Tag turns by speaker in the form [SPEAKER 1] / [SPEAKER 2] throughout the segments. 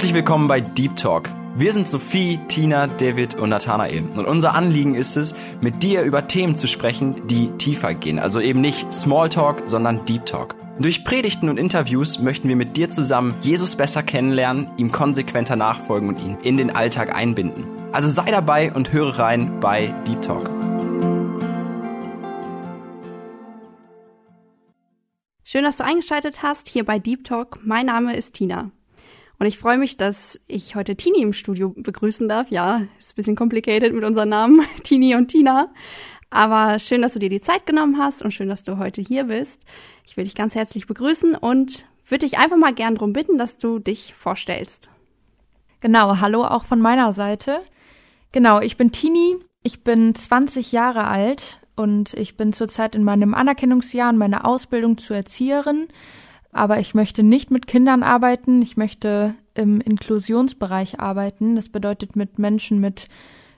[SPEAKER 1] Herzlich willkommen bei Deep Talk. Wir sind Sophie, Tina, David und Nathanael. Und unser Anliegen ist es, mit dir über Themen zu sprechen, die tiefer gehen. Also eben nicht Smalltalk, sondern Deep Talk. Durch Predigten und Interviews möchten wir mit dir zusammen Jesus besser kennenlernen, ihm konsequenter nachfolgen und ihn in den Alltag einbinden. Also sei dabei und höre rein bei Deep Talk.
[SPEAKER 2] Schön, dass du eingeschaltet hast hier bei Deep Talk. Mein Name ist Tina. Und ich freue mich, dass ich heute Tini im Studio begrüßen darf. Ja, ist ein bisschen complicated mit unseren Namen, Tini und Tina. Aber schön, dass du dir die Zeit genommen hast und schön, dass du heute hier bist. Ich will dich ganz herzlich begrüßen und würde dich einfach mal gern darum bitten, dass du dich vorstellst.
[SPEAKER 3] Genau, hallo auch von meiner Seite. Genau, ich bin Tini, ich bin 20 Jahre alt und ich bin zurzeit in meinem Anerkennungsjahr in meiner Ausbildung zur Erzieherin aber ich möchte nicht mit Kindern arbeiten, ich möchte im Inklusionsbereich arbeiten. Das bedeutet mit Menschen mit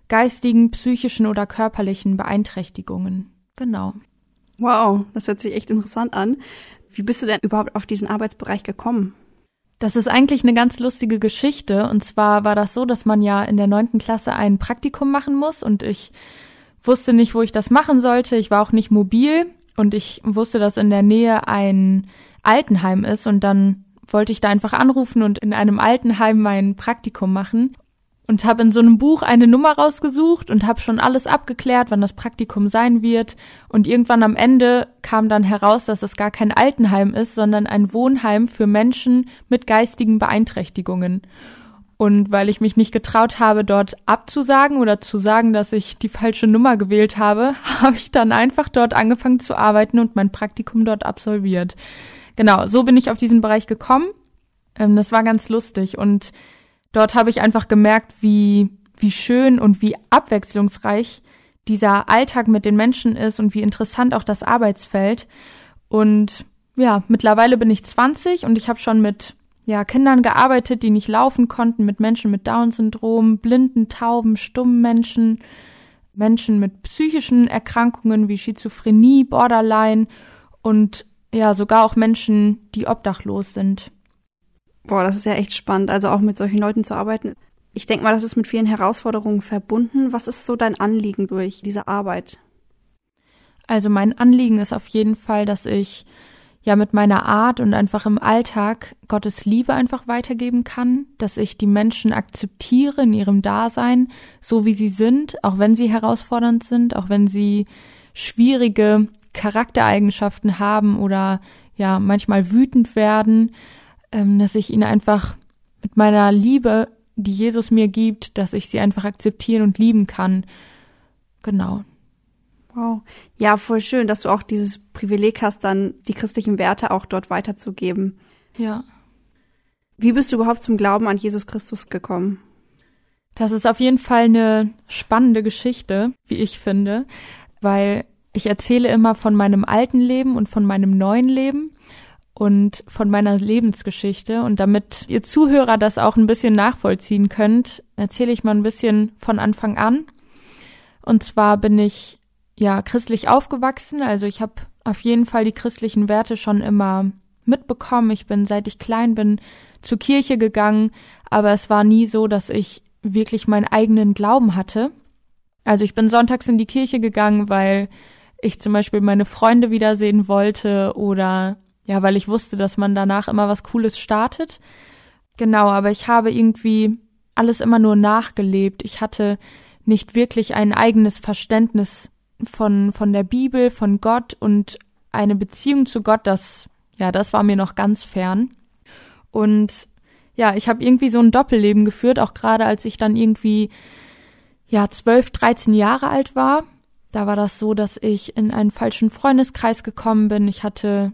[SPEAKER 3] geistigen, psychischen oder körperlichen Beeinträchtigungen. Genau.
[SPEAKER 2] Wow, das hört sich echt interessant an. Wie bist du denn überhaupt auf diesen Arbeitsbereich gekommen?
[SPEAKER 3] Das ist eigentlich eine ganz lustige Geschichte. Und zwar war das so, dass man ja in der neunten Klasse ein Praktikum machen muss und ich wusste nicht, wo ich das machen sollte. Ich war auch nicht mobil und ich wusste, dass in der Nähe ein Altenheim ist und dann wollte ich da einfach anrufen und in einem Altenheim mein Praktikum machen und habe in so einem Buch eine Nummer rausgesucht und habe schon alles abgeklärt, wann das Praktikum sein wird und irgendwann am Ende kam dann heraus, dass es gar kein Altenheim ist, sondern ein Wohnheim für Menschen mit geistigen Beeinträchtigungen. Und weil ich mich nicht getraut habe, dort abzusagen oder zu sagen, dass ich die falsche Nummer gewählt habe, habe ich dann einfach dort angefangen zu arbeiten und mein Praktikum dort absolviert genau, so bin ich auf diesen Bereich gekommen. Ähm, das war ganz lustig und dort habe ich einfach gemerkt, wie, wie schön und wie abwechslungsreich dieser Alltag mit den Menschen ist und wie interessant auch das Arbeitsfeld. Und ja, mittlerweile bin ich 20 und ich habe schon mit ja, Kindern gearbeitet, die nicht laufen konnten, mit Menschen mit Down-Syndrom, blinden, tauben, stummen Menschen, Menschen mit psychischen Erkrankungen wie Schizophrenie, Borderline und ja, sogar auch Menschen, die obdachlos sind.
[SPEAKER 2] Boah, das ist ja echt spannend, also auch mit solchen Leuten zu arbeiten. Ich denke mal, das ist mit vielen Herausforderungen verbunden. Was ist so dein Anliegen durch diese Arbeit?
[SPEAKER 3] Also mein Anliegen ist auf jeden Fall, dass ich ja mit meiner Art und einfach im Alltag Gottes Liebe einfach weitergeben kann, dass ich die Menschen akzeptiere in ihrem Dasein, so wie sie sind, auch wenn sie herausfordernd sind, auch wenn sie schwierige Charaktereigenschaften haben oder ja manchmal wütend werden, ähm, dass ich ihn einfach mit meiner Liebe, die Jesus mir gibt, dass ich sie einfach akzeptieren und lieben kann. Genau.
[SPEAKER 2] Wow. Ja, voll schön, dass du auch dieses Privileg hast, dann die christlichen Werte auch dort weiterzugeben.
[SPEAKER 3] Ja.
[SPEAKER 2] Wie bist du überhaupt zum Glauben an Jesus Christus gekommen?
[SPEAKER 3] Das ist auf jeden Fall eine spannende Geschichte, wie ich finde, weil ich erzähle immer von meinem alten Leben und von meinem neuen Leben und von meiner Lebensgeschichte. Und damit ihr Zuhörer das auch ein bisschen nachvollziehen könnt, erzähle ich mal ein bisschen von Anfang an. Und zwar bin ich ja christlich aufgewachsen. Also ich habe auf jeden Fall die christlichen Werte schon immer mitbekommen. Ich bin, seit ich klein bin, zur Kirche gegangen, aber es war nie so, dass ich wirklich meinen eigenen Glauben hatte. Also ich bin sonntags in die Kirche gegangen, weil ich zum Beispiel meine Freunde wiedersehen wollte oder ja, weil ich wusste, dass man danach immer was Cooles startet. Genau, aber ich habe irgendwie alles immer nur nachgelebt. Ich hatte nicht wirklich ein eigenes Verständnis von, von der Bibel, von Gott und eine Beziehung zu Gott, das, ja, das war mir noch ganz fern. Und ja, ich habe irgendwie so ein Doppelleben geführt, auch gerade als ich dann irgendwie, ja, zwölf, dreizehn Jahre alt war da war das so, dass ich in einen falschen Freundeskreis gekommen bin. Ich hatte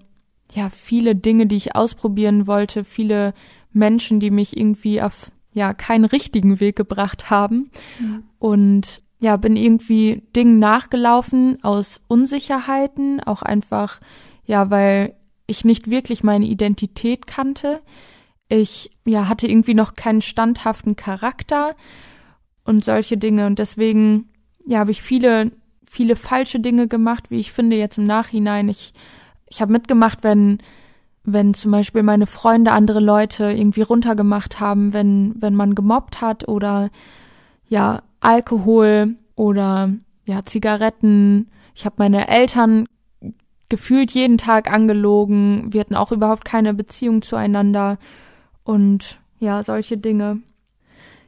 [SPEAKER 3] ja viele Dinge, die ich ausprobieren wollte, viele Menschen, die mich irgendwie auf ja keinen richtigen Weg gebracht haben mhm. und ja bin irgendwie Dingen nachgelaufen aus Unsicherheiten, auch einfach ja, weil ich nicht wirklich meine Identität kannte. Ich ja hatte irgendwie noch keinen standhaften Charakter und solche Dinge und deswegen ja habe ich viele viele falsche Dinge gemacht, wie ich finde jetzt im Nachhinein. Ich, ich habe mitgemacht, wenn, wenn zum Beispiel meine Freunde andere Leute irgendwie runtergemacht haben, wenn, wenn man gemobbt hat oder ja, Alkohol oder ja, Zigaretten. Ich habe meine Eltern gefühlt jeden Tag angelogen. Wir hatten auch überhaupt keine Beziehung zueinander und ja, solche Dinge.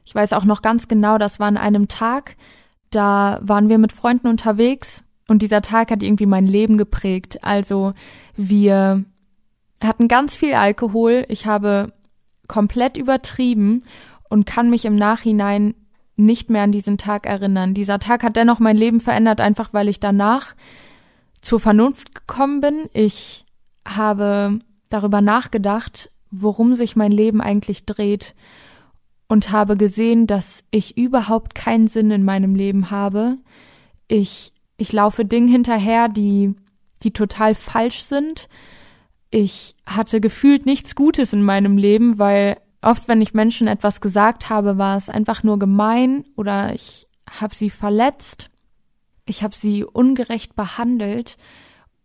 [SPEAKER 3] Ich weiß auch noch ganz genau, das war an einem Tag, da waren wir mit Freunden unterwegs und dieser Tag hat irgendwie mein Leben geprägt. Also wir hatten ganz viel Alkohol. Ich habe komplett übertrieben und kann mich im Nachhinein nicht mehr an diesen Tag erinnern. Dieser Tag hat dennoch mein Leben verändert, einfach weil ich danach zur Vernunft gekommen bin. Ich habe darüber nachgedacht, worum sich mein Leben eigentlich dreht und habe gesehen, dass ich überhaupt keinen Sinn in meinem Leben habe. Ich, ich laufe Dingen hinterher, die, die total falsch sind ich hatte gefühlt nichts Gutes in meinem Leben, weil oft, wenn ich Menschen etwas gesagt habe, war es einfach nur gemein oder ich habe sie verletzt, ich habe sie ungerecht behandelt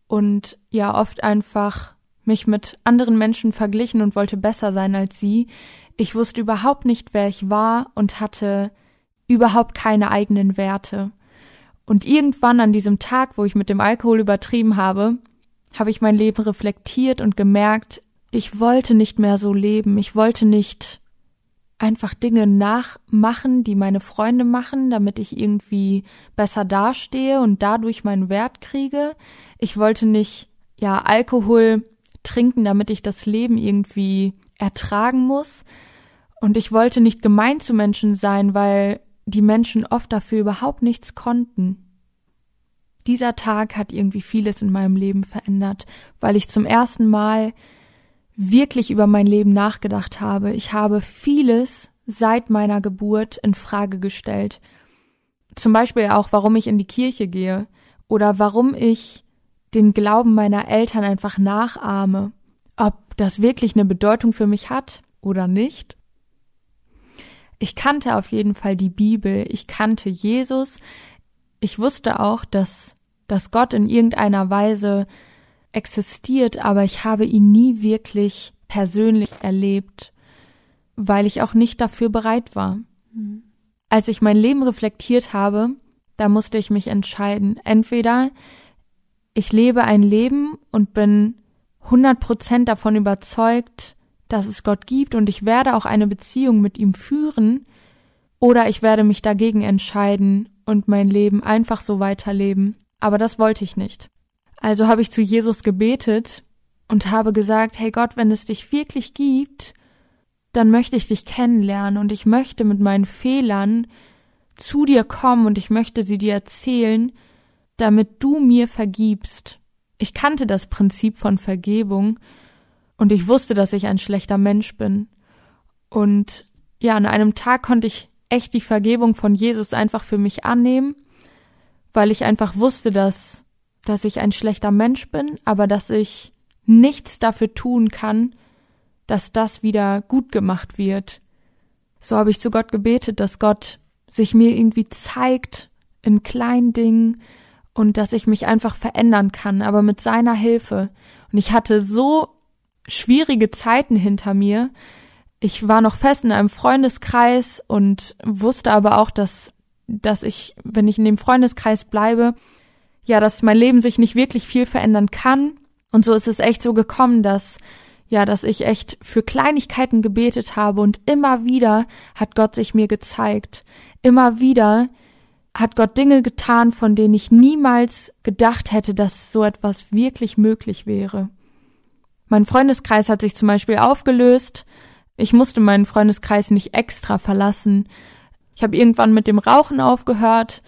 [SPEAKER 3] und ja oft einfach mich mit anderen Menschen verglichen und wollte besser sein als sie. Ich wusste überhaupt nicht, wer ich war und hatte überhaupt keine eigenen Werte. Und irgendwann an diesem Tag, wo ich mit dem Alkohol übertrieben habe, habe ich mein Leben reflektiert und gemerkt, ich wollte nicht mehr so leben, ich wollte nicht einfach Dinge nachmachen, die meine Freunde machen, damit ich irgendwie besser dastehe und dadurch meinen Wert kriege. Ich wollte nicht, ja, Alkohol trinken, damit ich das Leben irgendwie ertragen muss. Und ich wollte nicht gemein zu Menschen sein, weil die Menschen oft dafür überhaupt nichts konnten. Dieser Tag hat irgendwie vieles in meinem Leben verändert, weil ich zum ersten Mal wirklich über mein Leben nachgedacht habe. Ich habe vieles seit meiner Geburt in Frage gestellt. Zum Beispiel auch, warum ich in die Kirche gehe oder warum ich den Glauben meiner Eltern einfach nachahme. Ob das wirklich eine Bedeutung für mich hat oder nicht. Ich kannte auf jeden Fall die Bibel, ich kannte Jesus, ich wusste auch, dass, dass Gott in irgendeiner Weise existiert, aber ich habe ihn nie wirklich persönlich erlebt, weil ich auch nicht dafür bereit war. Mhm. Als ich mein Leben reflektiert habe, da musste ich mich entscheiden. Entweder ich lebe ein Leben und bin 100 Prozent davon überzeugt, dass es Gott gibt und ich werde auch eine Beziehung mit ihm führen, oder ich werde mich dagegen entscheiden und mein Leben einfach so weiterleben. Aber das wollte ich nicht. Also habe ich zu Jesus gebetet und habe gesagt, hey Gott, wenn es dich wirklich gibt, dann möchte ich dich kennenlernen und ich möchte mit meinen Fehlern zu dir kommen und ich möchte sie dir erzählen, damit du mir vergibst. Ich kannte das Prinzip von Vergebung und ich wusste, dass ich ein schlechter Mensch bin. Und ja, an einem Tag konnte ich echt die Vergebung von Jesus einfach für mich annehmen, weil ich einfach wusste, dass, dass ich ein schlechter Mensch bin, aber dass ich nichts dafür tun kann, dass das wieder gut gemacht wird. So habe ich zu Gott gebetet, dass Gott sich mir irgendwie zeigt in kleinen Dingen und dass ich mich einfach verändern kann, aber mit seiner Hilfe. Und ich hatte so schwierige Zeiten hinter mir, ich war noch fest in einem Freundeskreis und wusste aber auch, dass, dass ich, wenn ich in dem Freundeskreis bleibe, ja, dass mein Leben sich nicht wirklich viel verändern kann. Und so ist es echt so gekommen, dass, ja, dass ich echt für Kleinigkeiten gebetet habe und immer wieder hat Gott sich mir gezeigt. Immer wieder hat Gott Dinge getan, von denen ich niemals gedacht hätte, dass so etwas wirklich möglich wäre. Mein Freundeskreis hat sich zum Beispiel aufgelöst ich musste meinen Freundeskreis nicht extra verlassen. Ich habe irgendwann mit dem Rauchen aufgehört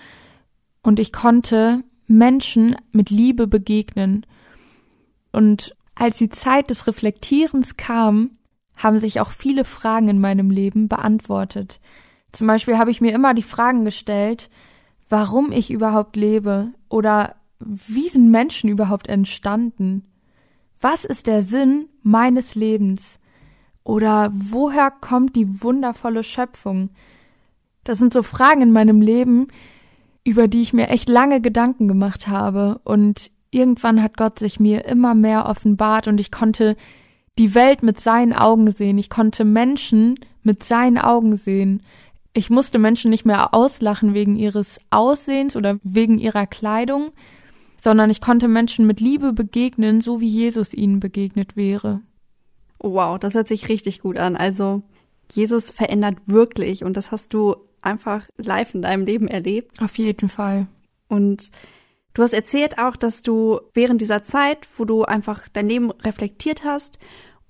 [SPEAKER 3] und ich konnte Menschen mit Liebe begegnen. Und als die Zeit des Reflektierens kam, haben sich auch viele Fragen in meinem Leben beantwortet. Zum Beispiel habe ich mir immer die Fragen gestellt, warum ich überhaupt lebe oder wie sind Menschen überhaupt entstanden? Was ist der Sinn meines Lebens? Oder woher kommt die wundervolle Schöpfung? Das sind so Fragen in meinem Leben, über die ich mir echt lange Gedanken gemacht habe. Und irgendwann hat Gott sich mir immer mehr offenbart und ich konnte die Welt mit seinen Augen sehen. Ich konnte Menschen mit seinen Augen sehen. Ich musste Menschen nicht mehr auslachen wegen ihres Aussehens oder wegen ihrer Kleidung, sondern ich konnte Menschen mit Liebe begegnen, so wie Jesus ihnen begegnet wäre.
[SPEAKER 2] Wow, das hört sich richtig gut an. Also Jesus verändert wirklich und das hast du einfach live in deinem Leben erlebt.
[SPEAKER 3] Auf jeden Fall.
[SPEAKER 2] Und du hast erzählt auch, dass du während dieser Zeit, wo du einfach dein Leben reflektiert hast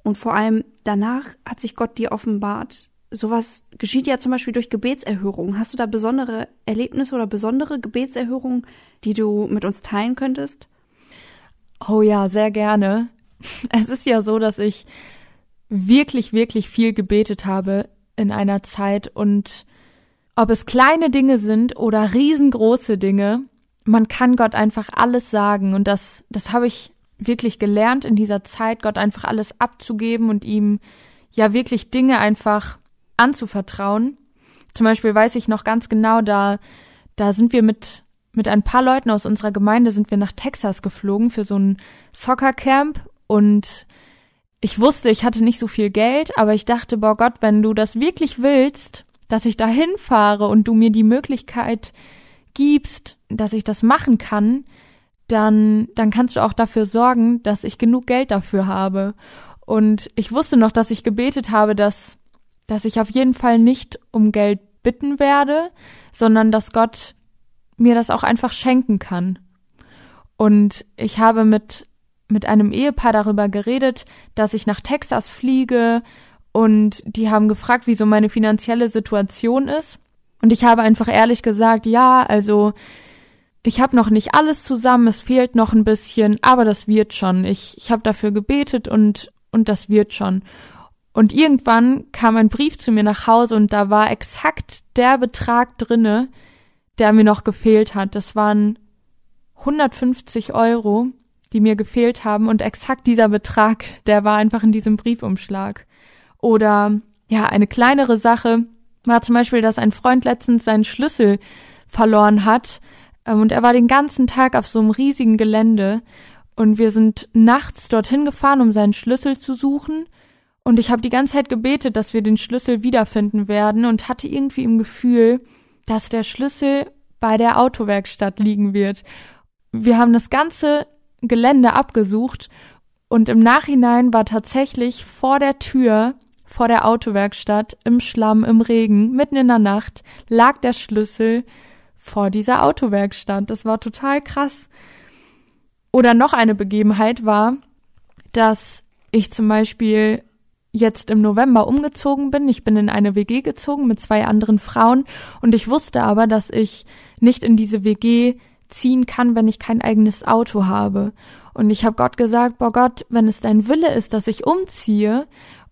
[SPEAKER 2] und vor allem danach hat sich Gott dir offenbart. Sowas geschieht ja zum Beispiel durch Gebetserhörungen. Hast du da besondere Erlebnisse oder besondere Gebetserhörungen, die du mit uns teilen könntest?
[SPEAKER 3] Oh ja, sehr gerne. Es ist ja so, dass ich wirklich, wirklich viel gebetet habe in einer Zeit und ob es kleine Dinge sind oder riesengroße Dinge, man kann Gott einfach alles sagen und das, das habe ich wirklich gelernt in dieser Zeit, Gott einfach alles abzugeben und ihm ja wirklich Dinge einfach anzuvertrauen. Zum Beispiel weiß ich noch ganz genau, da, da sind wir mit, mit ein paar Leuten aus unserer Gemeinde sind wir nach Texas geflogen für so ein Soccercamp und ich wusste, ich hatte nicht so viel Geld, aber ich dachte, boah Gott, wenn du das wirklich willst, dass ich da hinfahre und du mir die Möglichkeit gibst, dass ich das machen kann, dann, dann kannst du auch dafür sorgen, dass ich genug Geld dafür habe. Und ich wusste noch, dass ich gebetet habe, dass, dass ich auf jeden Fall nicht um Geld bitten werde, sondern dass Gott mir das auch einfach schenken kann. Und ich habe mit mit einem Ehepaar darüber geredet, dass ich nach Texas fliege und die haben gefragt, wie so meine finanzielle Situation ist. Und ich habe einfach ehrlich gesagt, ja, also ich habe noch nicht alles zusammen, es fehlt noch ein bisschen, aber das wird schon. Ich, ich habe dafür gebetet und, und das wird schon. Und irgendwann kam ein Brief zu mir nach Hause und da war exakt der Betrag drinne, der mir noch gefehlt hat. Das waren 150 Euro die mir gefehlt haben und exakt dieser Betrag, der war einfach in diesem Briefumschlag. Oder ja, eine kleinere Sache war zum Beispiel, dass ein Freund letztens seinen Schlüssel verloren hat ähm, und er war den ganzen Tag auf so einem riesigen Gelände und wir sind nachts dorthin gefahren, um seinen Schlüssel zu suchen und ich habe die ganze Zeit gebetet, dass wir den Schlüssel wiederfinden werden und hatte irgendwie im Gefühl, dass der Schlüssel bei der Autowerkstatt liegen wird. Wir haben das ganze Gelände abgesucht und im Nachhinein war tatsächlich vor der Tür, vor der Autowerkstatt, im Schlamm, im Regen, mitten in der Nacht, lag der Schlüssel vor dieser Autowerkstatt. Das war total krass. Oder noch eine Begebenheit war, dass ich zum Beispiel jetzt im November umgezogen bin. Ich bin in eine WG gezogen mit zwei anderen Frauen und ich wusste aber, dass ich nicht in diese WG ziehen kann, wenn ich kein eigenes Auto habe. Und ich habe Gott gesagt, boah Gott, wenn es dein Wille ist, dass ich umziehe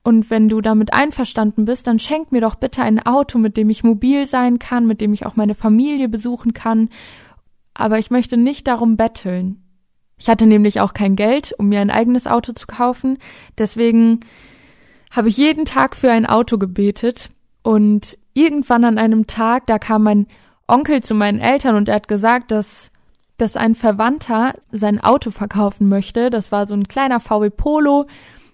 [SPEAKER 3] und wenn du damit einverstanden bist, dann schenk mir doch bitte ein Auto, mit dem ich mobil sein kann, mit dem ich auch meine Familie besuchen kann. Aber ich möchte nicht darum betteln. Ich hatte nämlich auch kein Geld, um mir ein eigenes Auto zu kaufen. Deswegen habe ich jeden Tag für ein Auto gebetet. Und irgendwann an einem Tag, da kam mein Onkel zu meinen Eltern und er hat gesagt, dass, dass ein Verwandter sein Auto verkaufen möchte. Das war so ein kleiner VW Polo,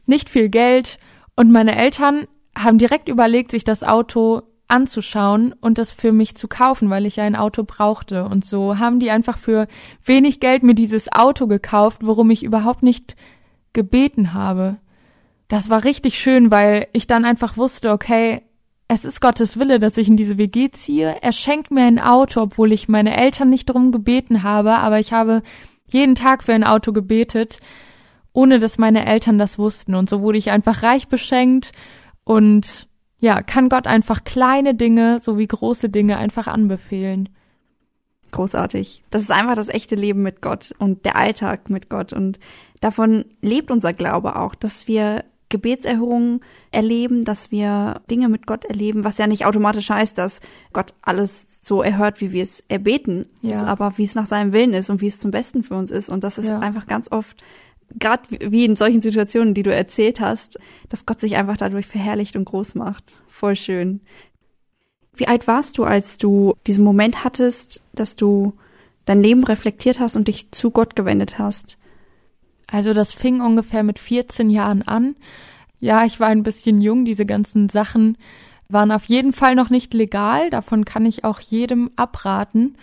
[SPEAKER 3] nicht viel Geld. Und meine Eltern haben direkt überlegt, sich das Auto anzuschauen und das für mich zu kaufen, weil ich ja ein Auto brauchte. Und so haben die einfach für wenig Geld mir dieses Auto gekauft, worum ich überhaupt nicht gebeten habe. Das war richtig schön, weil ich dann einfach wusste, okay, es ist Gottes Wille, dass ich in diese WG ziehe. Er schenkt mir ein Auto, obwohl ich meine Eltern nicht drum gebeten habe, aber ich habe jeden Tag für ein Auto gebetet, ohne dass meine Eltern das wussten. Und so wurde ich einfach reich beschenkt und ja, kann Gott einfach kleine Dinge sowie große Dinge einfach anbefehlen.
[SPEAKER 2] Großartig. Das ist einfach das echte Leben mit Gott und der Alltag mit Gott. Und davon lebt unser Glaube auch, dass wir Gebetserhörungen erleben, dass wir Dinge mit Gott erleben, was ja nicht automatisch heißt, dass Gott alles so erhört, wie wir es erbeten, ja. aber wie es nach seinem Willen ist und wie es zum Besten für uns ist. Und das ist ja. einfach ganz oft, gerade wie in solchen Situationen, die du erzählt hast, dass Gott sich einfach dadurch verherrlicht und groß macht. Voll schön. Wie alt warst du, als du diesen Moment hattest, dass du dein Leben reflektiert hast und dich zu Gott gewendet hast?
[SPEAKER 3] Also das fing ungefähr mit 14 Jahren an. ja, ich war ein bisschen jung, diese ganzen Sachen waren auf jeden Fall noch nicht legal, davon kann ich auch jedem abraten.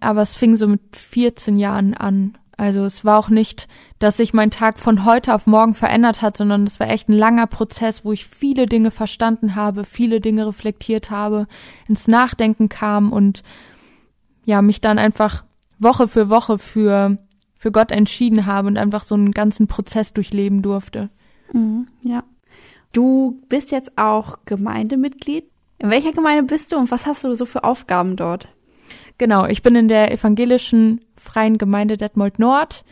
[SPEAKER 3] Aber es fing so mit 14 Jahren an. Also es war auch nicht, dass sich mein Tag von heute auf morgen verändert hat, sondern es war echt ein langer Prozess, wo ich viele Dinge verstanden habe, viele Dinge reflektiert habe, ins Nachdenken kam und ja, mich dann einfach Woche für Woche für, für Gott entschieden habe und einfach so einen ganzen Prozess durchleben durfte.
[SPEAKER 2] Mhm, ja. Du bist jetzt auch Gemeindemitglied. In welcher Gemeinde bist du und was hast du so für Aufgaben dort?
[SPEAKER 3] Genau, ich bin in der evangelischen Freien Gemeinde Detmold Nord.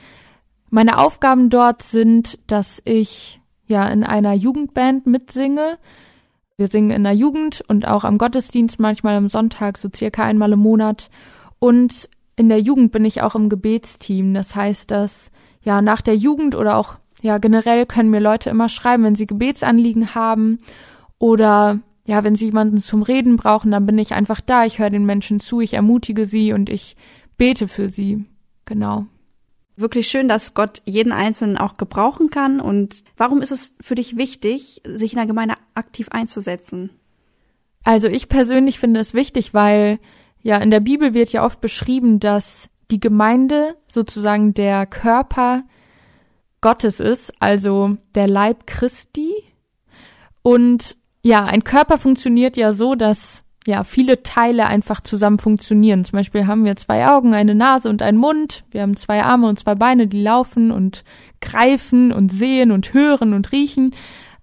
[SPEAKER 3] Meine Aufgaben dort sind, dass ich ja in einer Jugendband mitsinge. Wir singen in der Jugend und auch am Gottesdienst manchmal am Sonntag, so circa einmal im Monat. Und in der Jugend bin ich auch im Gebetsteam. Das heißt, dass ja nach der Jugend oder auch ja, generell können mir Leute immer schreiben, wenn sie Gebetsanliegen haben oder ja, wenn sie jemanden zum Reden brauchen, dann bin ich einfach da. Ich höre den Menschen zu, ich ermutige sie und ich bete für sie. Genau.
[SPEAKER 2] Wirklich schön, dass Gott jeden Einzelnen auch gebrauchen kann. Und warum ist es für dich wichtig, sich in der Gemeinde aktiv einzusetzen?
[SPEAKER 3] Also ich persönlich finde es wichtig, weil ja in der Bibel wird ja oft beschrieben, dass die Gemeinde sozusagen der Körper Gottes ist, also der Leib Christi. Und ja, ein Körper funktioniert ja so, dass ja viele Teile einfach zusammen funktionieren. Zum Beispiel haben wir zwei Augen, eine Nase und einen Mund. Wir haben zwei Arme und zwei Beine, die laufen und greifen und sehen und hören und riechen.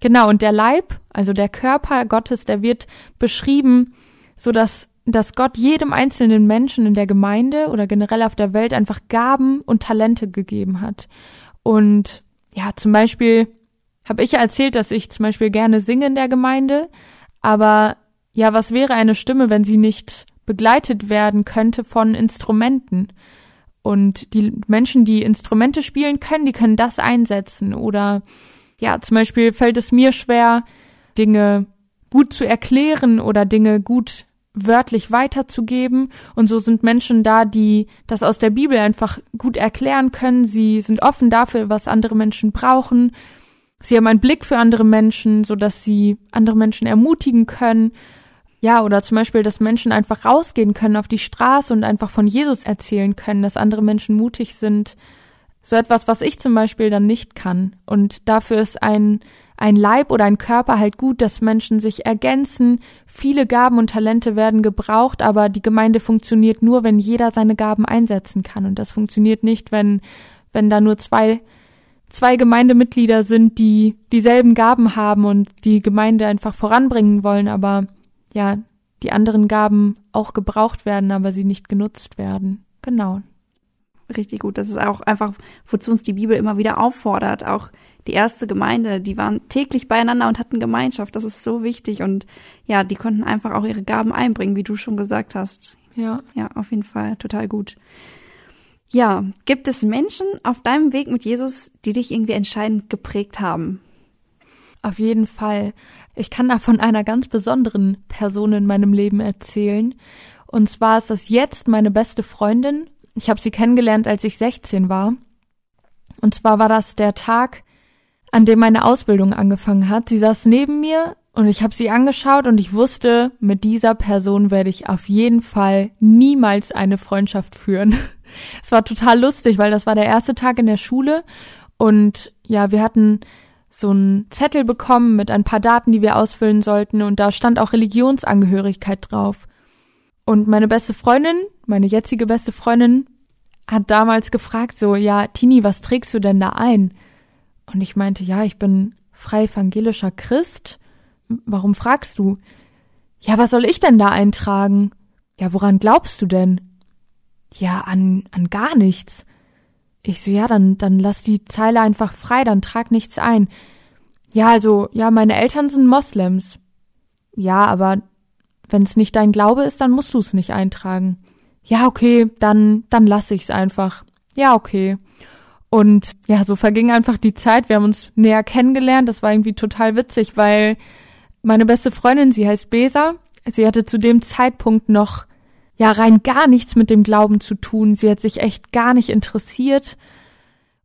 [SPEAKER 3] Genau, und der Leib, also der Körper Gottes, der wird beschrieben, so dass, dass Gott jedem einzelnen Menschen in der Gemeinde oder generell auf der Welt einfach Gaben und Talente gegeben hat. Und ja, zum Beispiel habe ich erzählt, dass ich zum Beispiel gerne singe in der Gemeinde, aber ja, was wäre eine Stimme, wenn sie nicht begleitet werden könnte von Instrumenten? Und die Menschen, die Instrumente spielen können, die können das einsetzen. Oder ja, zum Beispiel fällt es mir schwer, Dinge gut zu erklären oder Dinge gut wörtlich weiterzugeben. Und so sind Menschen da, die das aus der Bibel einfach gut erklären können. Sie sind offen dafür, was andere Menschen brauchen. Sie haben einen Blick für andere Menschen, so dass sie andere Menschen ermutigen können. Ja, oder zum Beispiel, dass Menschen einfach rausgehen können auf die Straße und einfach von Jesus erzählen können, dass andere Menschen mutig sind. So etwas, was ich zum Beispiel dann nicht kann. Und dafür ist ein ein Leib oder ein Körper halt gut, dass Menschen sich ergänzen. Viele Gaben und Talente werden gebraucht, aber die Gemeinde funktioniert nur, wenn jeder seine Gaben einsetzen kann. Und das funktioniert nicht, wenn, wenn da nur zwei, zwei Gemeindemitglieder sind, die dieselben Gaben haben und die Gemeinde einfach voranbringen wollen, aber ja, die anderen Gaben auch gebraucht werden, aber sie nicht genutzt werden. Genau.
[SPEAKER 2] Richtig gut. Das ist auch einfach, wozu uns die Bibel immer wieder auffordert, auch die erste Gemeinde, die waren täglich beieinander und hatten Gemeinschaft. Das ist so wichtig. Und ja, die konnten einfach auch ihre Gaben einbringen, wie du schon gesagt hast.
[SPEAKER 3] Ja.
[SPEAKER 2] Ja, auf jeden Fall. Total gut. Ja, gibt es Menschen auf deinem Weg mit Jesus, die dich irgendwie entscheidend geprägt haben?
[SPEAKER 3] Auf jeden Fall. Ich kann da von einer ganz besonderen Person in meinem Leben erzählen. Und zwar ist das jetzt meine beste Freundin. Ich habe sie kennengelernt, als ich 16 war. Und zwar war das der Tag, an dem meine Ausbildung angefangen hat. Sie saß neben mir und ich habe sie angeschaut und ich wusste, mit dieser Person werde ich auf jeden Fall niemals eine Freundschaft führen. Es war total lustig, weil das war der erste Tag in der Schule und ja, wir hatten so einen Zettel bekommen mit ein paar Daten, die wir ausfüllen sollten und da stand auch Religionsangehörigkeit drauf. Und meine beste Freundin, meine jetzige beste Freundin, hat damals gefragt so, ja, Tini, was trägst du denn da ein? Und ich meinte, ja, ich bin frei evangelischer Christ. Warum fragst du? Ja, was soll ich denn da eintragen? Ja, woran glaubst du denn? Ja, an, an gar nichts. Ich so, ja, dann, dann lass die Zeile einfach frei, dann trag nichts ein. Ja, also, ja, meine Eltern sind Moslems. Ja, aber wenn es nicht dein Glaube ist, dann musst du es nicht eintragen. Ja, okay, dann, dann lass ich's einfach. Ja, okay. Und ja, so verging einfach die Zeit. Wir haben uns näher kennengelernt. Das war irgendwie total witzig, weil meine beste Freundin, sie heißt Besa, sie hatte zu dem Zeitpunkt noch ja rein gar nichts mit dem Glauben zu tun. Sie hat sich echt gar nicht interessiert.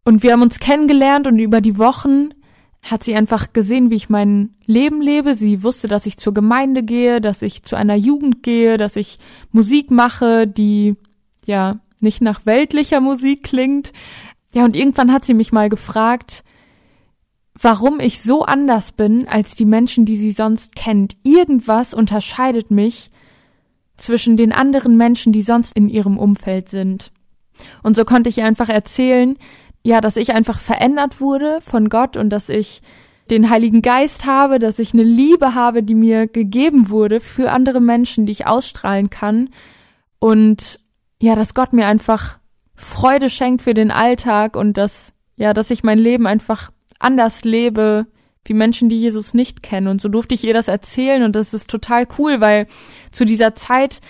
[SPEAKER 3] Und wir haben uns kennengelernt und über die Wochen hat sie einfach gesehen, wie ich mein Leben lebe. Sie wusste, dass ich zur Gemeinde gehe, dass ich zu einer Jugend gehe, dass ich Musik mache, die ja nicht nach weltlicher Musik klingt. Ja, und irgendwann hat sie mich mal gefragt, warum ich so anders bin als die Menschen, die sie sonst kennt. Irgendwas unterscheidet mich zwischen den anderen Menschen, die sonst in ihrem Umfeld sind. Und so konnte ich einfach erzählen, ja, dass ich einfach verändert wurde von Gott und dass ich den Heiligen Geist habe, dass ich eine Liebe habe, die mir gegeben wurde für andere Menschen, die ich ausstrahlen kann und ja, dass Gott mir einfach Freude schenkt für den Alltag und dass ja, dass ich mein Leben einfach anders lebe, wie Menschen, die Jesus nicht kennen. Und so durfte ich ihr das erzählen und das ist total cool, weil zu dieser Zeit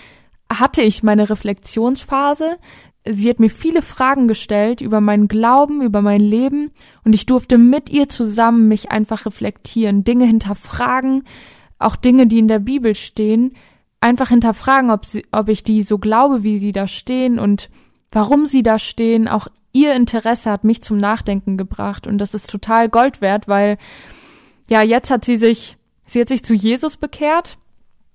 [SPEAKER 3] hatte ich meine Reflexionsphase. Sie hat mir viele Fragen gestellt über meinen Glauben, über mein Leben und ich durfte mit ihr zusammen mich einfach reflektieren, Dinge hinterfragen, auch Dinge, die in der Bibel stehen, einfach hinterfragen, ob, sie, ob ich die so glaube, wie sie da stehen und warum sie da stehen. Auch ihr Interesse hat mich zum Nachdenken gebracht und das ist total Gold wert, weil ja, jetzt hat sie sich, sie hat sich zu Jesus bekehrt.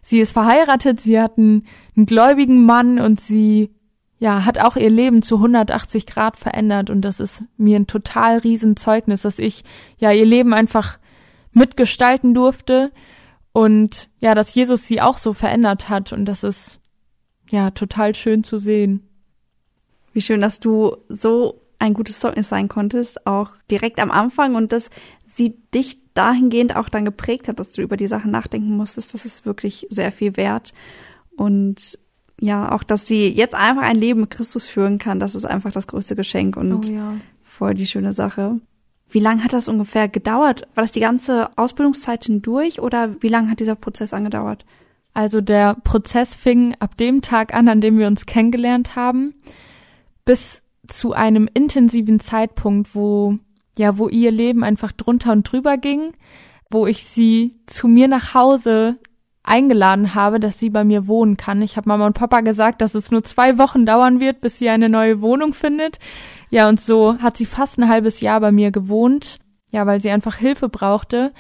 [SPEAKER 3] Sie ist verheiratet, sie hat einen, einen gläubigen Mann und sie ja, hat auch ihr Leben zu 180 Grad verändert und das ist mir ein total Riesenzeugnis, dass ich ja ihr Leben einfach mitgestalten durfte und ja, dass Jesus sie auch so verändert hat und das ist ja total schön zu sehen.
[SPEAKER 2] Wie schön, dass du so ein gutes Zeugnis sein konntest, auch direkt am Anfang und dass sie dich dahingehend auch dann geprägt hat, dass du über die Sachen nachdenken musstest. Das ist wirklich sehr viel wert. Und ja, auch, dass sie jetzt einfach ein Leben mit Christus führen kann, das ist einfach das größte Geschenk und oh, ja. voll die schöne Sache. Wie lange hat das ungefähr gedauert? War das die ganze Ausbildungszeit hindurch oder wie lange hat dieser Prozess angedauert?
[SPEAKER 3] Also der Prozess fing ab dem Tag an, an dem wir uns kennengelernt haben, bis zu einem intensiven Zeitpunkt, wo ja, wo ihr Leben einfach drunter und drüber ging, wo ich sie zu mir nach Hause eingeladen habe, dass sie bei mir wohnen kann. Ich habe Mama und Papa gesagt, dass es nur zwei Wochen dauern wird, bis sie eine neue Wohnung findet. Ja, und so hat sie fast ein halbes Jahr bei mir gewohnt, ja, weil sie einfach Hilfe brauchte.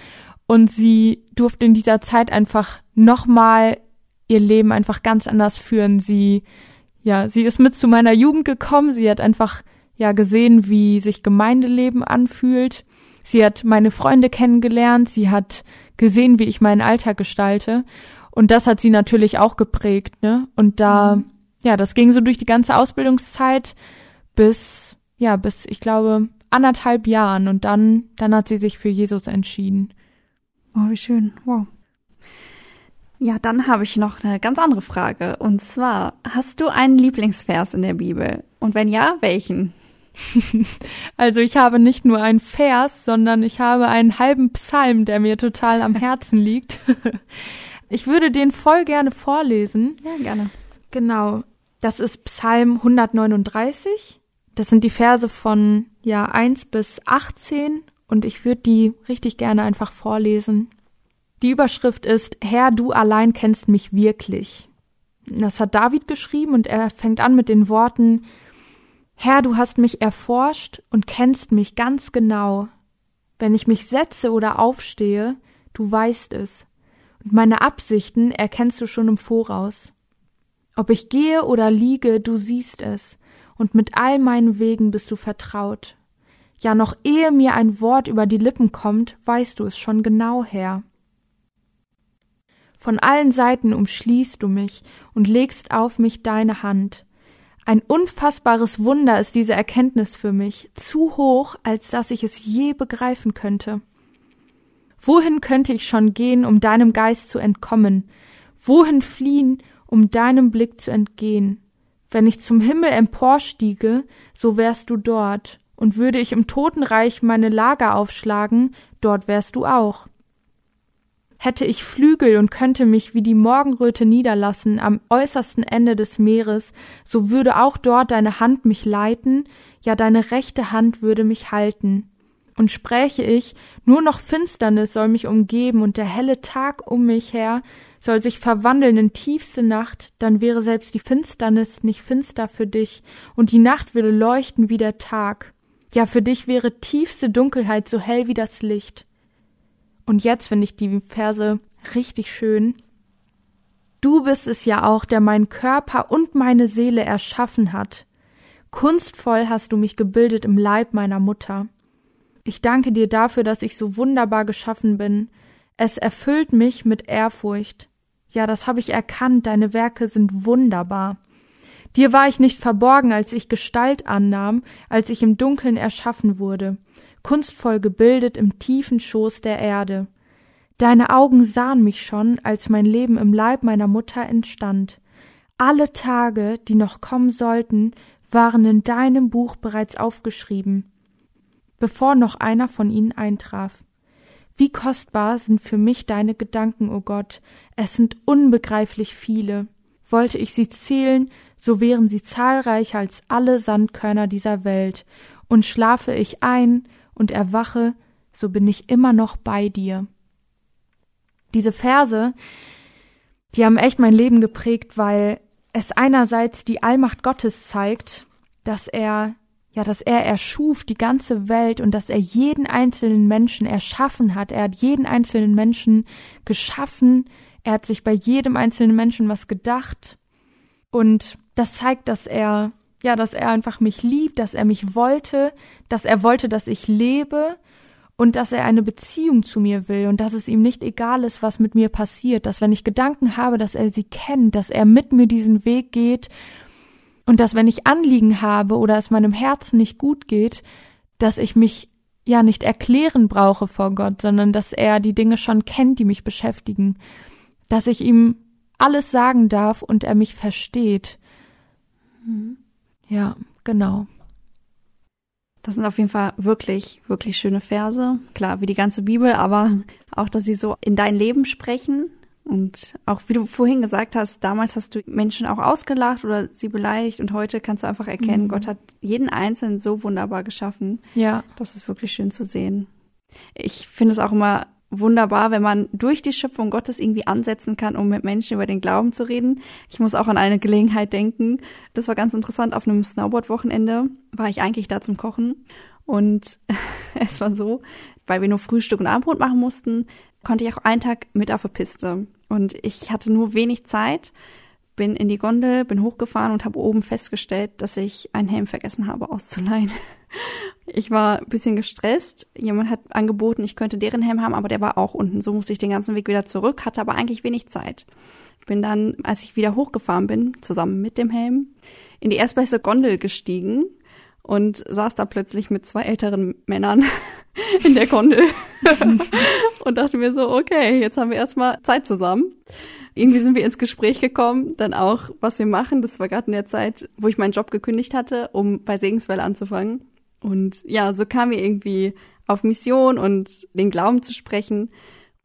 [SPEAKER 3] Und sie durfte in dieser Zeit einfach nochmal ihr Leben einfach ganz anders führen. Sie, ja, sie ist mit zu meiner Jugend gekommen. Sie hat einfach, ja, gesehen, wie sich Gemeindeleben anfühlt. Sie hat meine Freunde kennengelernt. Sie hat gesehen, wie ich meinen Alltag gestalte. Und das hat sie natürlich auch geprägt, ne? Und da, mhm. ja, das ging so durch die ganze Ausbildungszeit bis, ja, bis, ich glaube, anderthalb Jahren. Und dann, dann hat sie sich für Jesus entschieden.
[SPEAKER 2] Oh, wie schön. Wow. Ja, dann habe ich noch eine ganz andere Frage. Und zwar, hast du einen Lieblingsvers in der Bibel? Und wenn ja, welchen?
[SPEAKER 3] Also ich habe nicht nur einen Vers, sondern ich habe einen halben Psalm, der mir total am Herzen liegt. Ich würde den voll gerne vorlesen.
[SPEAKER 2] Ja, gerne.
[SPEAKER 3] Genau. Das ist Psalm 139. Das sind die Verse von ja 1 bis 18 und ich würde die richtig gerne einfach vorlesen. Die Überschrift ist Herr, du allein kennst mich wirklich. Das hat David geschrieben und er fängt an mit den Worten Herr, du hast mich erforscht und kennst mich ganz genau. Wenn ich mich setze oder aufstehe, du weißt es, und meine Absichten erkennst du schon im Voraus. Ob ich gehe oder liege, du siehst es, und mit all meinen Wegen bist du vertraut. Ja, noch ehe mir ein Wort über die Lippen kommt, weißt du es schon genau, Herr. Von allen Seiten umschließt du mich und legst auf mich deine Hand. Ein unfassbares Wunder ist diese Erkenntnis für mich, zu hoch, als dass ich es je begreifen könnte. Wohin könnte ich schon gehen, um deinem Geist zu entkommen? Wohin fliehen, um deinem Blick zu entgehen? Wenn ich zum Himmel emporstiege, so wärst du dort, und würde ich im Totenreich meine Lager aufschlagen, dort wärst du auch. Hätte ich Flügel und könnte mich wie die Morgenröte niederlassen am äußersten Ende des Meeres, so würde auch dort deine Hand mich leiten, ja deine rechte Hand würde mich halten. Und spräche ich, nur noch Finsternis soll mich umgeben und der helle Tag um mich her soll sich verwandeln in tiefste Nacht, dann wäre selbst die Finsternis nicht finster für dich, und die Nacht würde leuchten wie der Tag. Ja, für dich wäre tiefste Dunkelheit so hell wie das Licht. Und jetzt finde ich die Verse richtig schön. Du bist es ja auch, der meinen Körper und meine Seele erschaffen hat. Kunstvoll hast du mich gebildet im Leib meiner Mutter. Ich danke dir dafür, dass ich so wunderbar geschaffen bin. Es erfüllt mich mit Ehrfurcht. Ja, das habe ich erkannt, deine Werke sind wunderbar. Dir war ich nicht verborgen, als ich Gestalt annahm, als ich im Dunkeln erschaffen wurde, kunstvoll gebildet im tiefen Schoß der Erde. Deine Augen sahen mich schon, als mein Leben im Leib meiner Mutter entstand. Alle Tage, die noch kommen sollten, waren in deinem Buch bereits aufgeschrieben, bevor noch einer von ihnen eintraf. Wie kostbar sind für mich deine Gedanken, o oh Gott, es sind unbegreiflich viele. Wollte ich sie zählen, so wären sie zahlreicher als alle Sandkörner dieser Welt, und schlafe ich ein und erwache, so bin ich immer noch bei dir. Diese Verse, die haben echt mein Leben geprägt, weil es einerseits die Allmacht Gottes zeigt, dass er ja, dass er erschuf die ganze Welt und dass er jeden einzelnen Menschen erschaffen hat. Er hat jeden einzelnen Menschen geschaffen. Er hat sich bei jedem einzelnen Menschen was gedacht. Und das zeigt, dass er, ja, dass er einfach mich liebt, dass er mich wollte, dass er wollte, dass ich lebe und dass er eine Beziehung zu mir will und dass es ihm nicht egal ist, was mit mir passiert, dass wenn ich Gedanken habe, dass er sie kennt, dass er mit mir diesen Weg geht und dass wenn ich Anliegen habe oder es meinem Herzen nicht gut geht, dass ich mich ja nicht erklären brauche vor Gott, sondern dass er die Dinge schon kennt, die mich beschäftigen, dass ich ihm alles sagen darf und er mich versteht. Mhm. Ja, genau.
[SPEAKER 2] Das sind auf jeden Fall wirklich, wirklich schöne Verse. Klar, wie die ganze Bibel, aber auch, dass sie so in dein Leben sprechen. Und auch wie du vorhin gesagt hast, damals hast du Menschen auch ausgelacht oder sie beleidigt und heute kannst du einfach erkennen, mhm. Gott hat jeden Einzelnen so wunderbar geschaffen.
[SPEAKER 3] Ja.
[SPEAKER 2] Das ist wirklich schön zu sehen. Ich finde es auch immer wunderbar, wenn man durch die Schöpfung Gottes irgendwie ansetzen kann, um mit Menschen über den Glauben zu reden. Ich muss auch an eine Gelegenheit denken. Das war ganz interessant. Auf einem Snowboard-Wochenende war ich eigentlich da zum Kochen und es war so, weil wir nur Frühstück und Abendbrot machen mussten, konnte ich auch einen Tag mit auf der Piste. Und ich hatte nur wenig Zeit, bin in die Gondel, bin hochgefahren und habe oben festgestellt, dass ich einen Helm vergessen habe auszuleihen. Ich war ein bisschen gestresst. Jemand hat angeboten, ich könnte deren Helm haben, aber der war auch unten. So musste ich den ganzen Weg wieder zurück, hatte aber eigentlich wenig Zeit. Bin dann, als ich wieder hochgefahren bin, zusammen mit dem Helm, in die erstbeste Gondel gestiegen und saß da plötzlich mit zwei älteren Männern in der Gondel und dachte mir so, okay, jetzt haben wir erstmal Zeit zusammen. Irgendwie sind wir ins Gespräch gekommen, dann auch, was wir machen. Das war gerade in der Zeit, wo ich meinen Job gekündigt hatte, um bei Segenswell anzufangen. Und ja, so kam wir irgendwie auf Mission und den Glauben zu sprechen.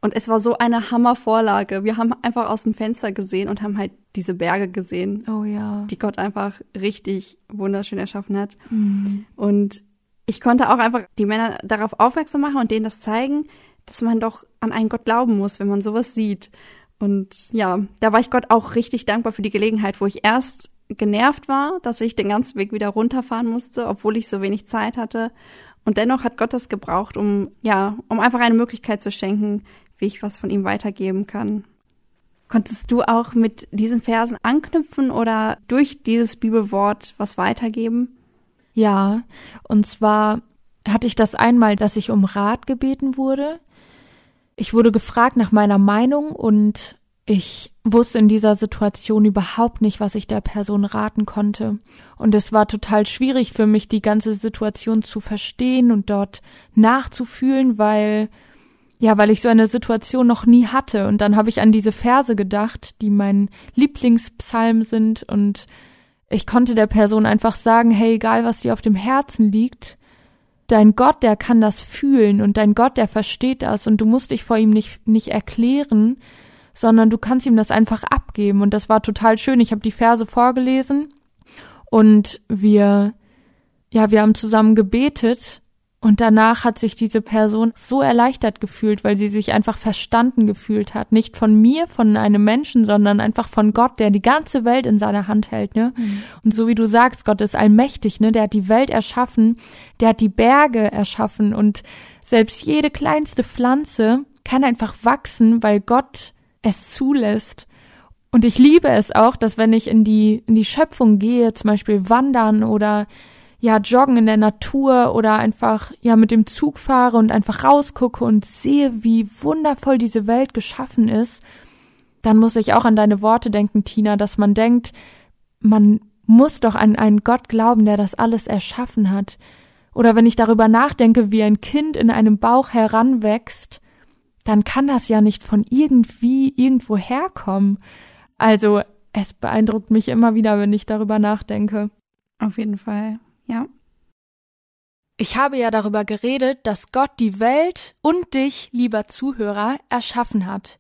[SPEAKER 2] Und es war so eine Hammervorlage. Wir haben einfach aus dem Fenster gesehen und haben halt diese Berge gesehen.
[SPEAKER 3] Oh ja.
[SPEAKER 2] Die Gott einfach richtig wunderschön erschaffen hat. Mhm. Und ich konnte auch einfach die Männer darauf aufmerksam machen und denen das zeigen, dass man doch an einen Gott glauben muss, wenn man sowas sieht. Und ja, da war ich Gott auch richtig dankbar für die Gelegenheit, wo ich erst genervt war, dass ich den ganzen Weg wieder runterfahren musste, obwohl ich so wenig Zeit hatte. Und dennoch hat Gott das gebraucht, um, ja, um einfach eine Möglichkeit zu schenken, wie ich was von ihm weitergeben kann. Konntest du auch mit diesen Versen anknüpfen oder durch dieses Bibelwort was weitergeben?
[SPEAKER 3] Ja, und zwar hatte ich das einmal, dass ich um Rat gebeten wurde. Ich wurde gefragt nach meiner Meinung und ich wusste in dieser Situation überhaupt nicht, was ich der Person raten konnte. Und es war total schwierig für mich, die ganze Situation zu verstehen und dort nachzufühlen, weil, ja, weil ich so eine Situation noch nie hatte. Und dann habe ich an diese Verse gedacht, die mein Lieblingspsalm sind. Und ich konnte der Person einfach sagen, hey, egal was dir auf dem Herzen liegt, dein Gott, der kann das fühlen und dein Gott, der versteht das und du musst dich vor ihm nicht, nicht erklären, sondern du kannst ihm das einfach abgeben. Und das war total schön. Ich habe die Verse vorgelesen und wir, ja, wir haben zusammen gebetet Und danach hat sich diese Person so erleichtert gefühlt, weil sie sich einfach verstanden gefühlt hat. Nicht von mir, von einem Menschen, sondern einfach von Gott, der die ganze Welt in seiner Hand hält, ne? Mhm. Und so wie du sagst, Gott ist allmächtig, ne? Der hat die Welt erschaffen, der hat die Berge erschaffen und selbst jede kleinste Pflanze kann einfach wachsen, weil Gott es zulässt. Und ich liebe es auch, dass wenn ich in die, in die Schöpfung gehe, zum Beispiel wandern oder ja, joggen in der Natur oder einfach ja mit dem Zug fahre und einfach rausgucke und sehe, wie wundervoll diese Welt geschaffen ist, dann muss ich auch an deine Worte denken, Tina, dass man denkt, man muss doch an einen Gott glauben, der das alles erschaffen hat. Oder wenn ich darüber nachdenke, wie ein Kind in einem Bauch heranwächst, dann kann das ja nicht von irgendwie irgendwo herkommen. Also es beeindruckt mich immer wieder, wenn ich darüber nachdenke.
[SPEAKER 2] Auf jeden Fall. Ja.
[SPEAKER 3] Ich habe ja darüber geredet, dass Gott die Welt und dich, lieber Zuhörer, erschaffen hat.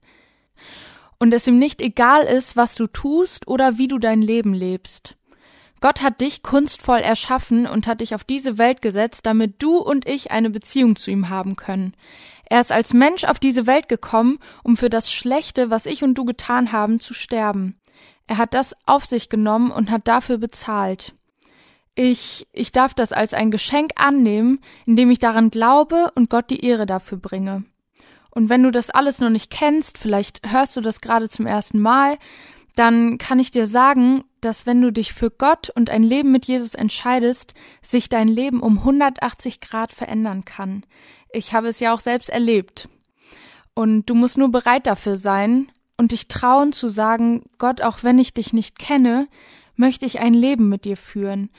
[SPEAKER 3] Und es ihm nicht egal ist, was du tust oder wie du dein Leben lebst. Gott hat dich kunstvoll erschaffen und hat dich auf diese Welt gesetzt, damit du und ich eine Beziehung zu ihm haben können. Er ist als Mensch auf diese Welt gekommen, um für das Schlechte, was ich und du getan haben, zu sterben. Er hat das auf sich genommen und hat dafür bezahlt. Ich, ich darf das als ein Geschenk annehmen, indem ich daran glaube und Gott die Ehre dafür bringe. Und wenn du das alles noch nicht kennst, vielleicht hörst du das gerade zum ersten Mal, dann kann ich dir sagen, dass wenn du dich für Gott und ein Leben mit Jesus entscheidest, sich dein Leben um 180 Grad verändern kann. Ich habe es ja auch selbst erlebt. Und du musst nur bereit dafür sein und dich trauen zu sagen, Gott, auch wenn ich dich nicht kenne, möchte ich ein Leben mit dir führen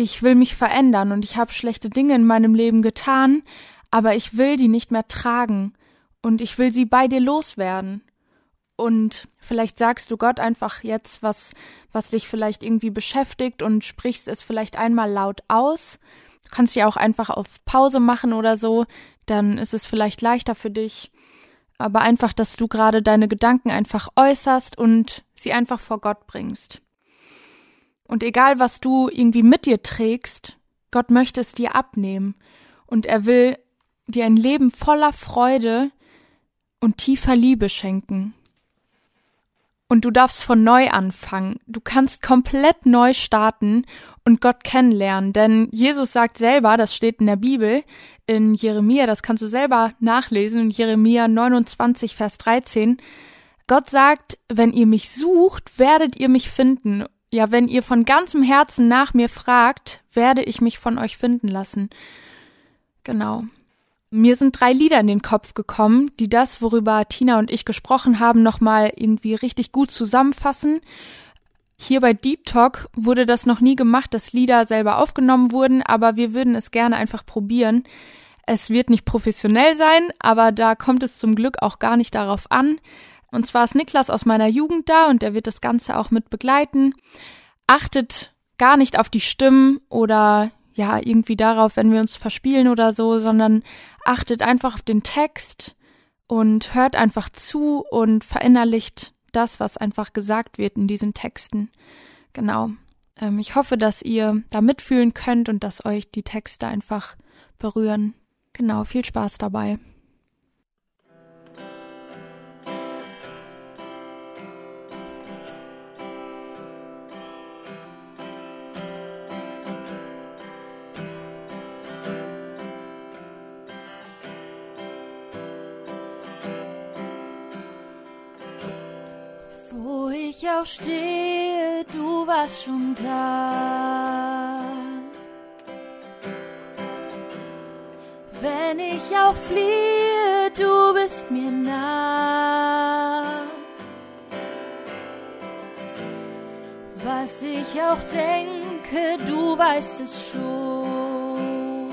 [SPEAKER 3] ich will mich verändern und ich habe schlechte Dinge in meinem Leben getan, aber ich will die nicht mehr tragen und ich will sie bei dir loswerden. Und vielleicht sagst du Gott einfach jetzt, was, was dich vielleicht irgendwie beschäftigt und sprichst es vielleicht einmal laut aus. Du kannst ja auch einfach auf Pause machen oder so, dann ist es vielleicht leichter für dich. Aber einfach, dass du gerade deine Gedanken einfach äußerst und sie einfach vor Gott bringst. Und egal, was du irgendwie mit dir trägst, Gott möchte es dir abnehmen. Und er will dir ein Leben voller Freude und tiefer Liebe schenken. Und du darfst von neu anfangen. Du kannst komplett neu starten und Gott kennenlernen. Denn Jesus sagt selber, das steht in der Bibel, in Jeremia, das kannst du selber nachlesen, in Jeremia 29, Vers 13. Gott sagt, wenn ihr mich sucht, werdet ihr mich finden ja, wenn ihr von ganzem Herzen nach mir fragt, werde ich mich von euch finden lassen. Genau. Mir sind drei Lieder in den Kopf gekommen, die das, worüber Tina und ich gesprochen haben, nochmal irgendwie richtig gut zusammenfassen. Hier bei Deep Talk wurde das noch nie gemacht, dass Lieder selber aufgenommen wurden, aber wir würden es gerne einfach probieren. Es wird nicht professionell sein, aber da kommt es zum Glück auch gar nicht darauf an. Und zwar ist Niklas aus meiner Jugend da und er wird das Ganze auch mit begleiten. Achtet gar nicht auf die Stimmen oder ja, irgendwie darauf, wenn wir uns verspielen oder so, sondern achtet einfach auf den Text und hört einfach zu und verinnerlicht das, was einfach gesagt wird in diesen Texten. Genau. Ähm, ich hoffe, dass ihr da mitfühlen könnt und dass euch die Texte einfach berühren. Genau, viel Spaß dabei.
[SPEAKER 4] Ich auch stehe, du warst schon da. Wenn ich auch fliehe, du bist mir nah. Was ich auch denke, du weißt es schon.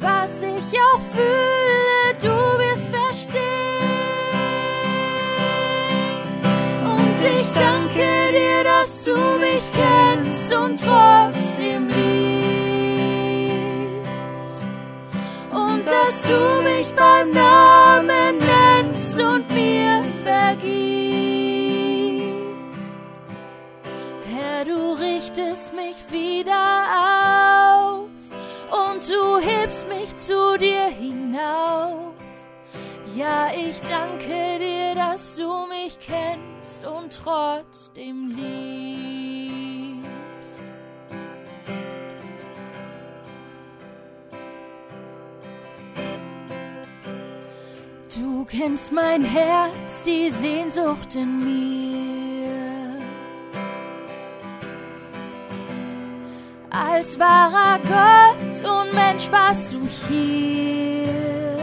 [SPEAKER 4] Was ich auch fühle, ich danke dir, dass du mich kennst und trotzdem liebst. Und dass du mich beim Namen nennst und mir vergibst. Herr, du richtest mich wieder auf und du hebst mich zu dir hinauf. Ja, ich danke dir, dass du mich kennst trotzdem liebst. Du kennst mein Herz, die Sehnsucht in mir. Als wahrer Gott und Mensch warst du hier.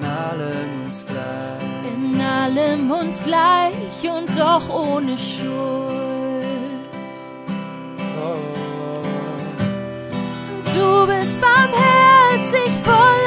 [SPEAKER 4] In allem uns gleich. In allem uns gleich und doch ohne Schuld. Oh, Du bist barmherzig, voller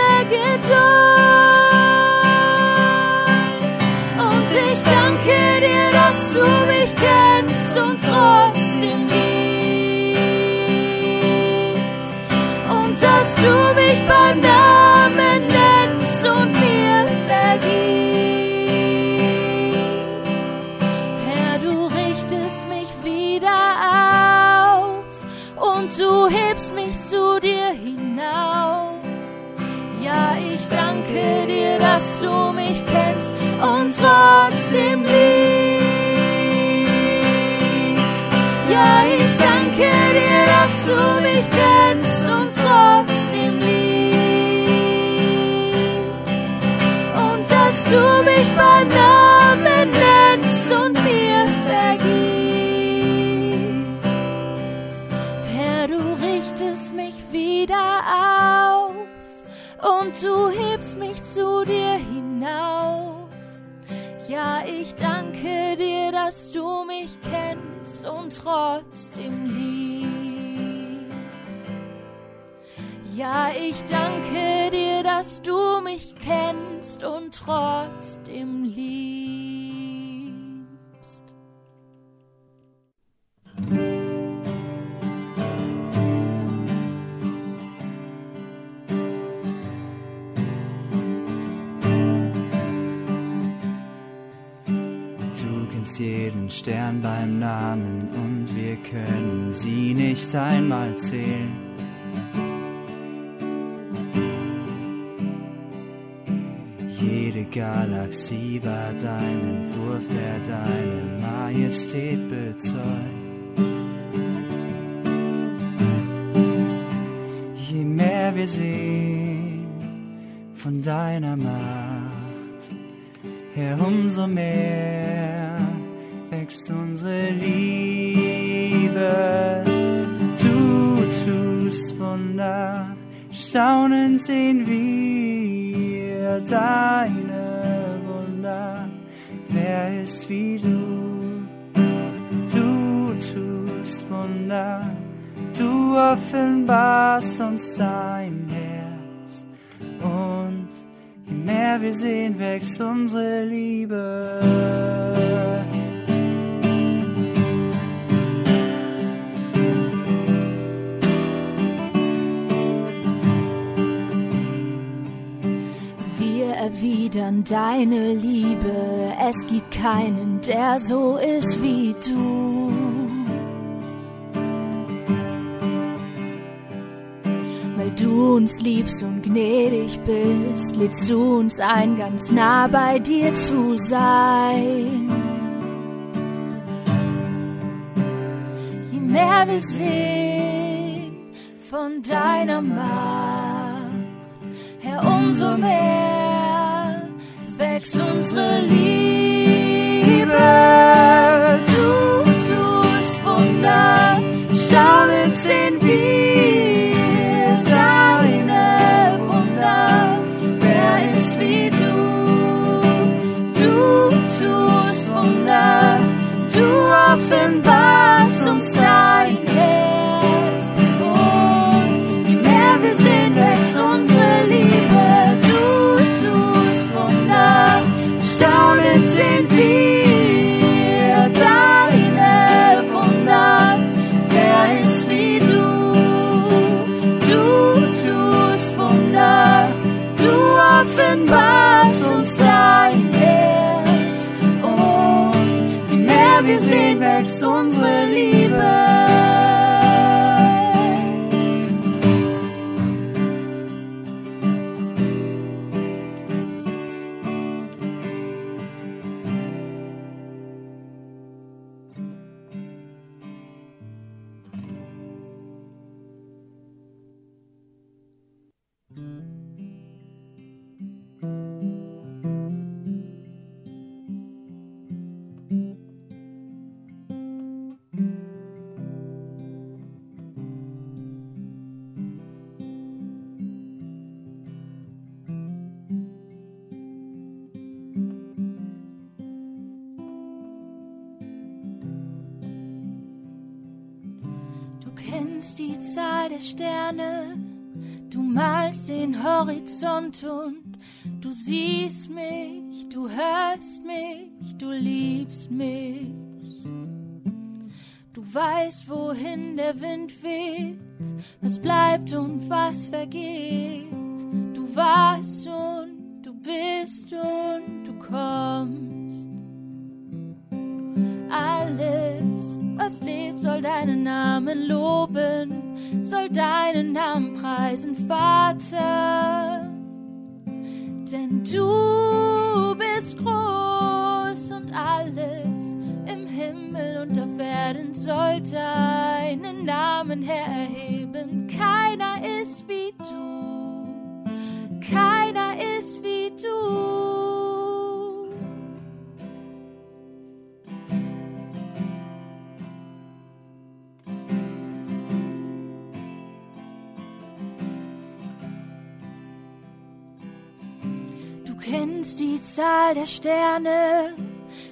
[SPEAKER 4] trotzdem liebst.
[SPEAKER 5] Du kennst jeden Stern beim Namen und wir können sie nicht einmal zählen. Galaxie war dein Entwurf, der deine Majestät bezeugt. Je mehr wir sehen von deiner Macht, Herr, umso mehr wächst unsere Liebe. Du tust Wunder, staunend sehen wir deine. Wer ist wie du? Du tust Wunder, du offenbarst uns dein Herz und Je mehr wir sehen, wächst unsere Liebe.
[SPEAKER 4] Erwidern deine Liebe, es gibt keinen, der so ist wie du. Weil du uns liebst und gnädig bist, lädst du uns ein, ganz nah bei dir zu sein. Je mehr wir sehen von deiner Macht, Herr, umso mehr wächst unsere Liebe. Du tust Wunder, staunend sehen wir Horizont und du siehst mich, du hörst mich, du liebst mich. Du weißt, wohin der Wind weht, was bleibt und was vergeht. Du warst und du bist und du kommst. Alles, was lebt, soll deinen Namen loben, soll deinen Namen preisen, Vater. Denn du bist groß und alles im Himmel und auf Erden soll deinen Namen erheben. Keiner ist wie du, keiner ist wie du. Kennst die Zahl der Sterne,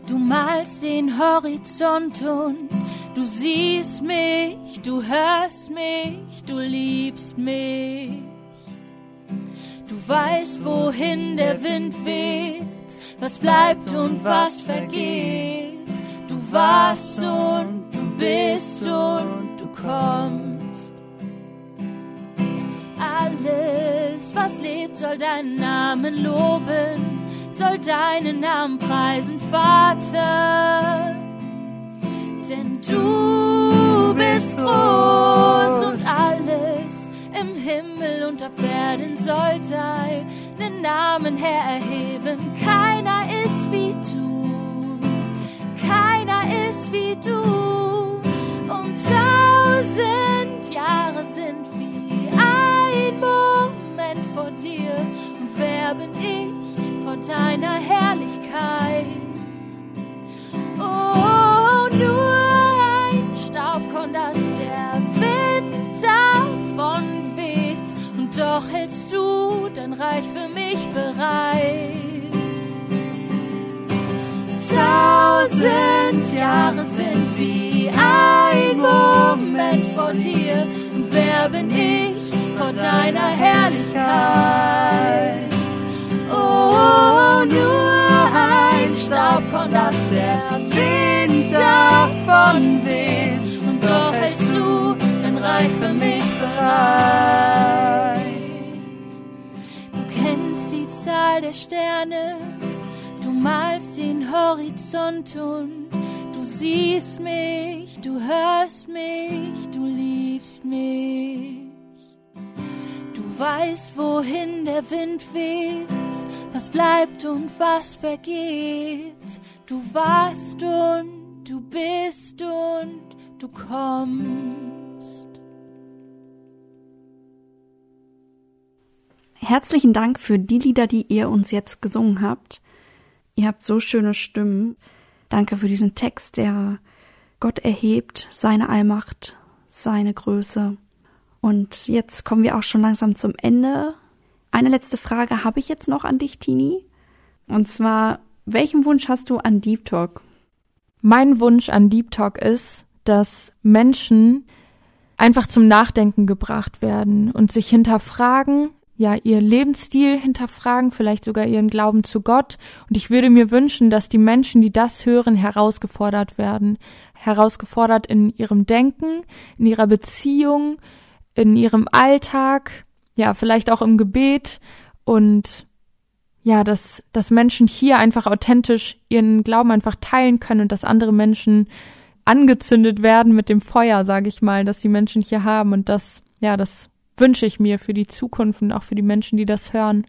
[SPEAKER 4] du malst den Horizont und du siehst mich, du hörst mich, du liebst mich. Du weißt, wohin der Wind weht, was bleibt und was vergeht. Du warst und du bist und du kommst. Alles, was lebt, soll deinen Namen loben, soll deinen Namen preisen, Vater. Denn du bist groß und alles im Himmel und auf Erden soll deinen Namen erheben. Keiner ist wie du, keiner ist wie du. Und tausend Bin ich vor deiner Herrlichkeit? Oh, nur ein Staubkorn, das der Wind davon weht. Und doch hältst du dein Reich für mich bereit. Tausend Jahre sind wie ein Moment vor dir. Und wer bin ich vor deiner Herrlichkeit? Oh, nur ein Staubkorn, das der Wind davon weht. Und doch hältst du dein Reich für mich bereit. Du kennst die Zahl der Sterne, du malst den Horizont und du siehst mich, du hörst mich, du liebst mich. Du weißt, wohin der Wind weht, was bleibt und was vergeht. Du warst und du bist und du kommst.
[SPEAKER 2] Herzlichen Dank für die Lieder, die ihr uns jetzt gesungen habt. Ihr habt so schöne Stimmen. Danke für diesen Text, der Gott erhebt, seine Allmacht, seine Größe. Und jetzt kommen wir auch schon langsam zum Ende. Eine letzte Frage habe ich jetzt noch an dich, Tini. Und zwar, welchen Wunsch hast du an Deep Talk?
[SPEAKER 3] Mein Wunsch an Deep Talk ist, dass Menschen einfach zum Nachdenken gebracht werden und sich hinterfragen, ja, ihr Lebensstil hinterfragen, vielleicht sogar ihren Glauben zu Gott. Und ich würde mir wünschen, dass die Menschen, die das hören, herausgefordert werden. Herausgefordert in ihrem Denken, in ihrer Beziehung, in ihrem Alltag, ja, vielleicht auch im Gebet und ja, dass, dass Menschen hier einfach authentisch ihren Glauben einfach teilen können und dass andere Menschen angezündet werden mit dem Feuer, sage ich mal, dass die Menschen hier haben und das, ja, das wünsche ich mir für die Zukunft und auch für die Menschen, die das hören.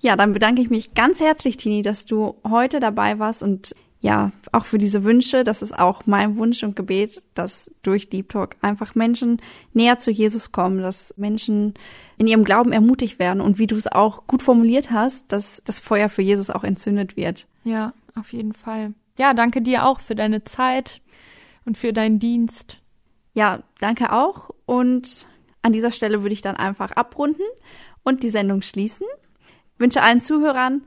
[SPEAKER 2] Ja, dann bedanke ich mich ganz herzlich, Tini, dass du heute dabei warst und ja, auch für diese Wünsche. Das ist auch mein Wunsch und Gebet, dass durch Deep Talk einfach Menschen näher zu Jesus kommen, dass Menschen in ihrem Glauben ermutigt werden und wie du es auch gut formuliert hast, dass das Feuer für Jesus auch entzündet wird.
[SPEAKER 3] Ja, auf jeden Fall. Ja, danke dir auch für deine Zeit und für deinen Dienst.
[SPEAKER 2] Ja, danke auch. Und an dieser Stelle würde ich dann einfach abrunden und die Sendung schließen. Ich wünsche allen Zuhörern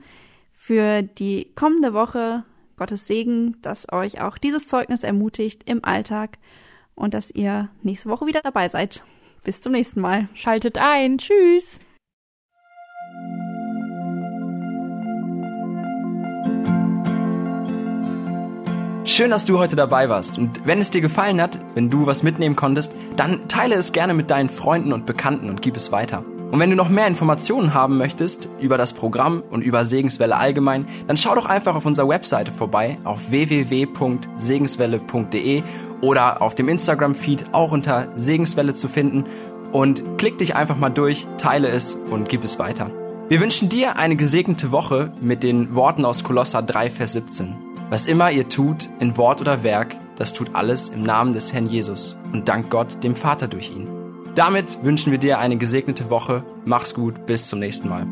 [SPEAKER 2] für die kommende Woche Gottes Segen, dass euch auch dieses Zeugnis ermutigt im Alltag und dass ihr nächste Woche wieder dabei seid. Bis zum nächsten Mal.
[SPEAKER 3] Schaltet ein. Tschüss.
[SPEAKER 1] Schön, dass du heute dabei warst. Und wenn es dir gefallen hat, wenn du was mitnehmen konntest, dann teile es gerne mit deinen Freunden und Bekannten und gib es weiter. Und wenn du noch mehr Informationen haben möchtest über das Programm und über Segenswelle allgemein, dann schau doch einfach auf unserer Webseite vorbei auf www.segenswelle.de oder auf dem Instagram-Feed auch unter Segenswelle zu finden und klick dich einfach mal durch, teile es und gib es weiter. Wir wünschen dir eine gesegnete Woche mit den Worten aus Kolosser 3, Vers 17. Was immer ihr tut, in Wort oder Werk, das tut alles im Namen des Herrn Jesus und dank Gott, dem Vater durch ihn. Damit wünschen wir dir eine gesegnete Woche. Mach's gut, bis zum nächsten Mal.